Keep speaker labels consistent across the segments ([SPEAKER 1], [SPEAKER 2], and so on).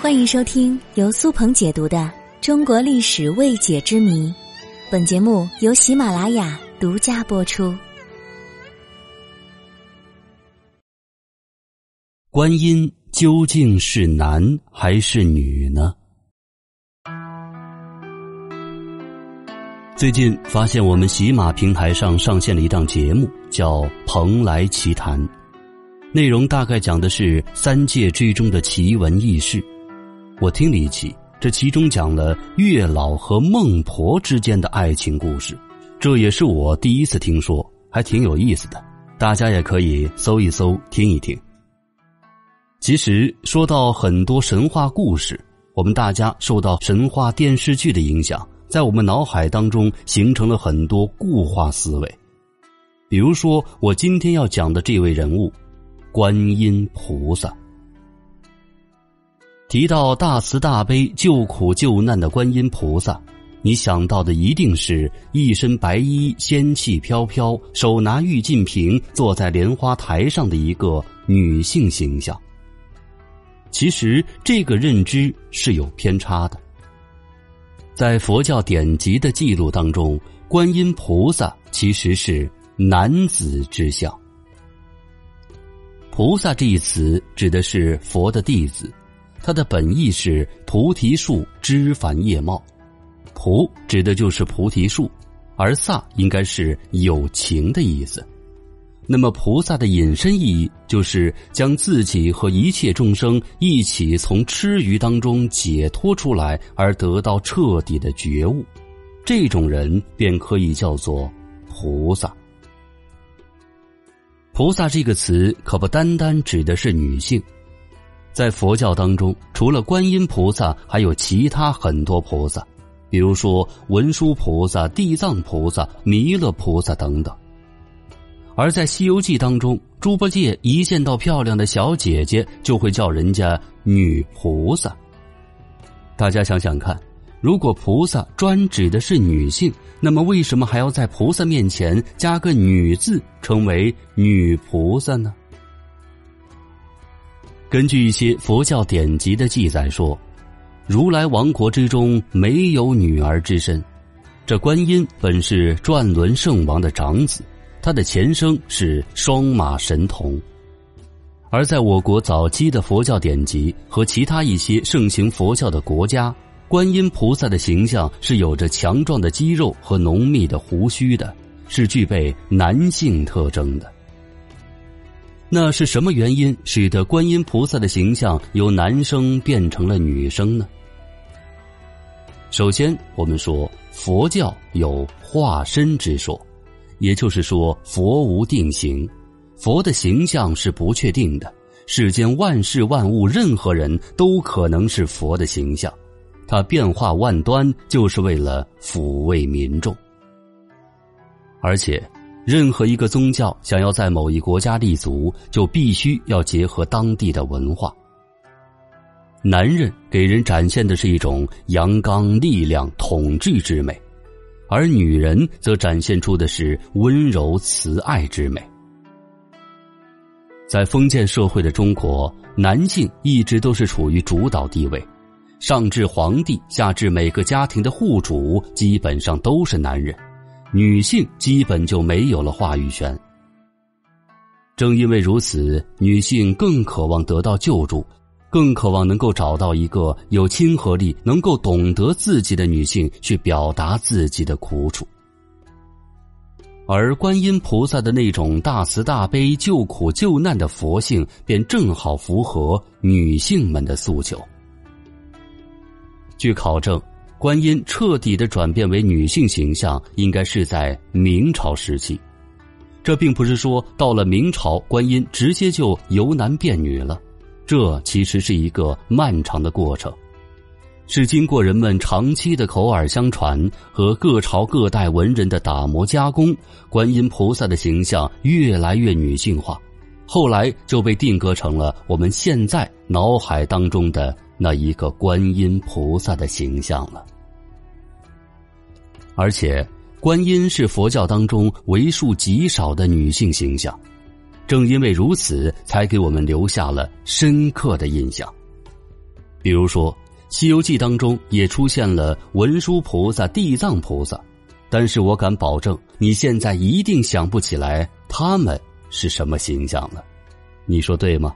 [SPEAKER 1] 欢迎收听由苏鹏解读的《中国历史未解之谜》，本节目由喜马拉雅独家播出。
[SPEAKER 2] 观音究竟是男还是女呢？最近发现我们喜马平台上上线了一档节目，叫《蓬莱奇谈》，内容大概讲的是三界之中的奇闻异事。我听了一期，这其中讲了月老和孟婆之间的爱情故事，这也是我第一次听说，还挺有意思的。大家也可以搜一搜，听一听。其实说到很多神话故事，我们大家受到神话电视剧的影响，在我们脑海当中形成了很多固化思维。比如说，我今天要讲的这位人物——观音菩萨。提到大慈大悲、救苦救难的观音菩萨，你想到的一定是一身白衣、仙气飘飘、手拿玉净瓶、坐在莲花台上的一个女性形象。其实，这个认知是有偏差的。在佛教典籍的记录当中，观音菩萨其实是男子之相。菩萨这一词指的是佛的弟子。它的本意是菩提树枝繁叶茂，菩指的就是菩提树，而萨应该是有情的意思。那么菩萨的引申意义就是将自己和一切众生一起从痴愚当中解脱出来，而得到彻底的觉悟，这种人便可以叫做菩萨。菩萨这个词可不单单指的是女性。在佛教当中，除了观音菩萨，还有其他很多菩萨，比如说文殊菩萨、地藏菩萨、弥勒菩萨等等。而在《西游记》当中，猪八戒一见到漂亮的小姐姐，就会叫人家女菩萨。大家想想看，如果菩萨专指的是女性，那么为什么还要在菩萨面前加个“女”字，称为女菩萨呢？根据一些佛教典籍的记载说，如来王国之中没有女儿之身。这观音本是转轮圣王的长子，他的前生是双马神童。而在我国早期的佛教典籍和其他一些盛行佛教的国家，观音菩萨的形象是有着强壮的肌肉和浓密的胡须的，是具备男性特征的。那是什么原因使得观音菩萨的形象由男生变成了女生呢？首先，我们说佛教有化身之说，也就是说佛无定型，佛的形象是不确定的。世间万事万物，任何人都可能是佛的形象，他变化万端，就是为了抚慰民众，而且。任何一个宗教想要在某一国家立足，就必须要结合当地的文化。男人给人展现的是一种阳刚、力量、统治之美，而女人则展现出的是温柔、慈爱之美。在封建社会的中国，男性一直都是处于主导地位，上至皇帝，下至每个家庭的户主，基本上都是男人。女性基本就没有了话语权。正因为如此，女性更渴望得到救助，更渴望能够找到一个有亲和力、能够懂得自己的女性去表达自己的苦楚。而观音菩萨的那种大慈大悲、救苦救难的佛性，便正好符合女性们的诉求。据考证。观音彻底的转变为女性形象，应该是在明朝时期。这并不是说到了明朝，观音直接就由男变女了，这其实是一个漫长的过程，是经过人们长期的口耳相传和各朝各代文人的打磨加工，观音菩萨的形象越来越女性化，后来就被定格成了我们现在脑海当中的。那一个观音菩萨的形象了，而且观音是佛教当中为数极少的女性形象，正因为如此，才给我们留下了深刻的印象。比如说，《西游记》当中也出现了文殊菩萨、地藏菩萨，但是我敢保证，你现在一定想不起来他们是什么形象了，你说对吗？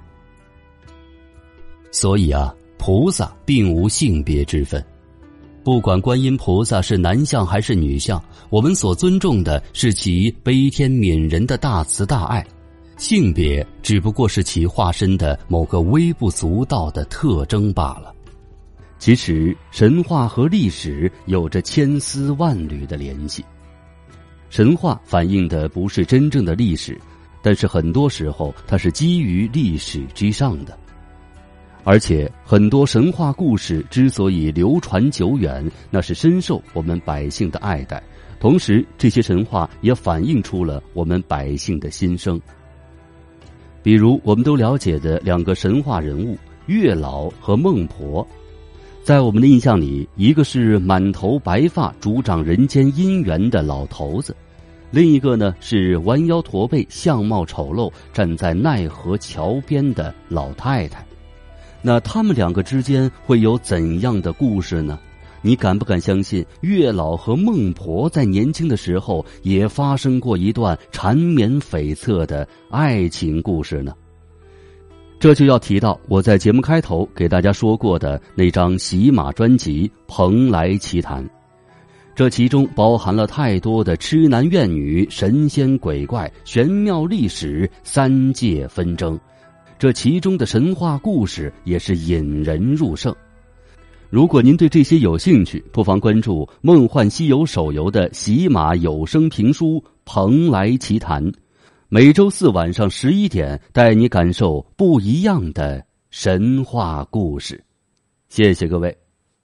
[SPEAKER 2] 所以啊，菩萨并无性别之分，不管观音菩萨是男相还是女相，我们所尊重的是其悲天悯人的大慈大爱。性别只不过是其化身的某个微不足道的特征罢了。其实，神话和历史有着千丝万缕的联系。神话反映的不是真正的历史，但是很多时候它是基于历史之上的。而且，很多神话故事之所以流传久远，那是深受我们百姓的爱戴。同时，这些神话也反映出了我们百姓的心声。比如，我们都了解的两个神话人物月老和孟婆，在我们的印象里，一个是满头白发、主掌人间姻缘的老头子，另一个呢是弯腰驼背、相貌丑陋、站在奈何桥边的老太太。那他们两个之间会有怎样的故事呢？你敢不敢相信，月老和孟婆在年轻的时候也发生过一段缠绵悱恻的爱情故事呢？这就要提到我在节目开头给大家说过的那张喜马专辑《蓬莱奇谈》，这其中包含了太多的痴男怨女、神仙鬼怪、玄妙历史、三界纷争，这其中的神话故事也是引人入胜。如果您对这些有兴趣，不妨关注《梦幻西游》手游的喜马有声评书《蓬莱奇谈》，每周四晚上十一点，带你感受不一样的神话故事。谢谢各位。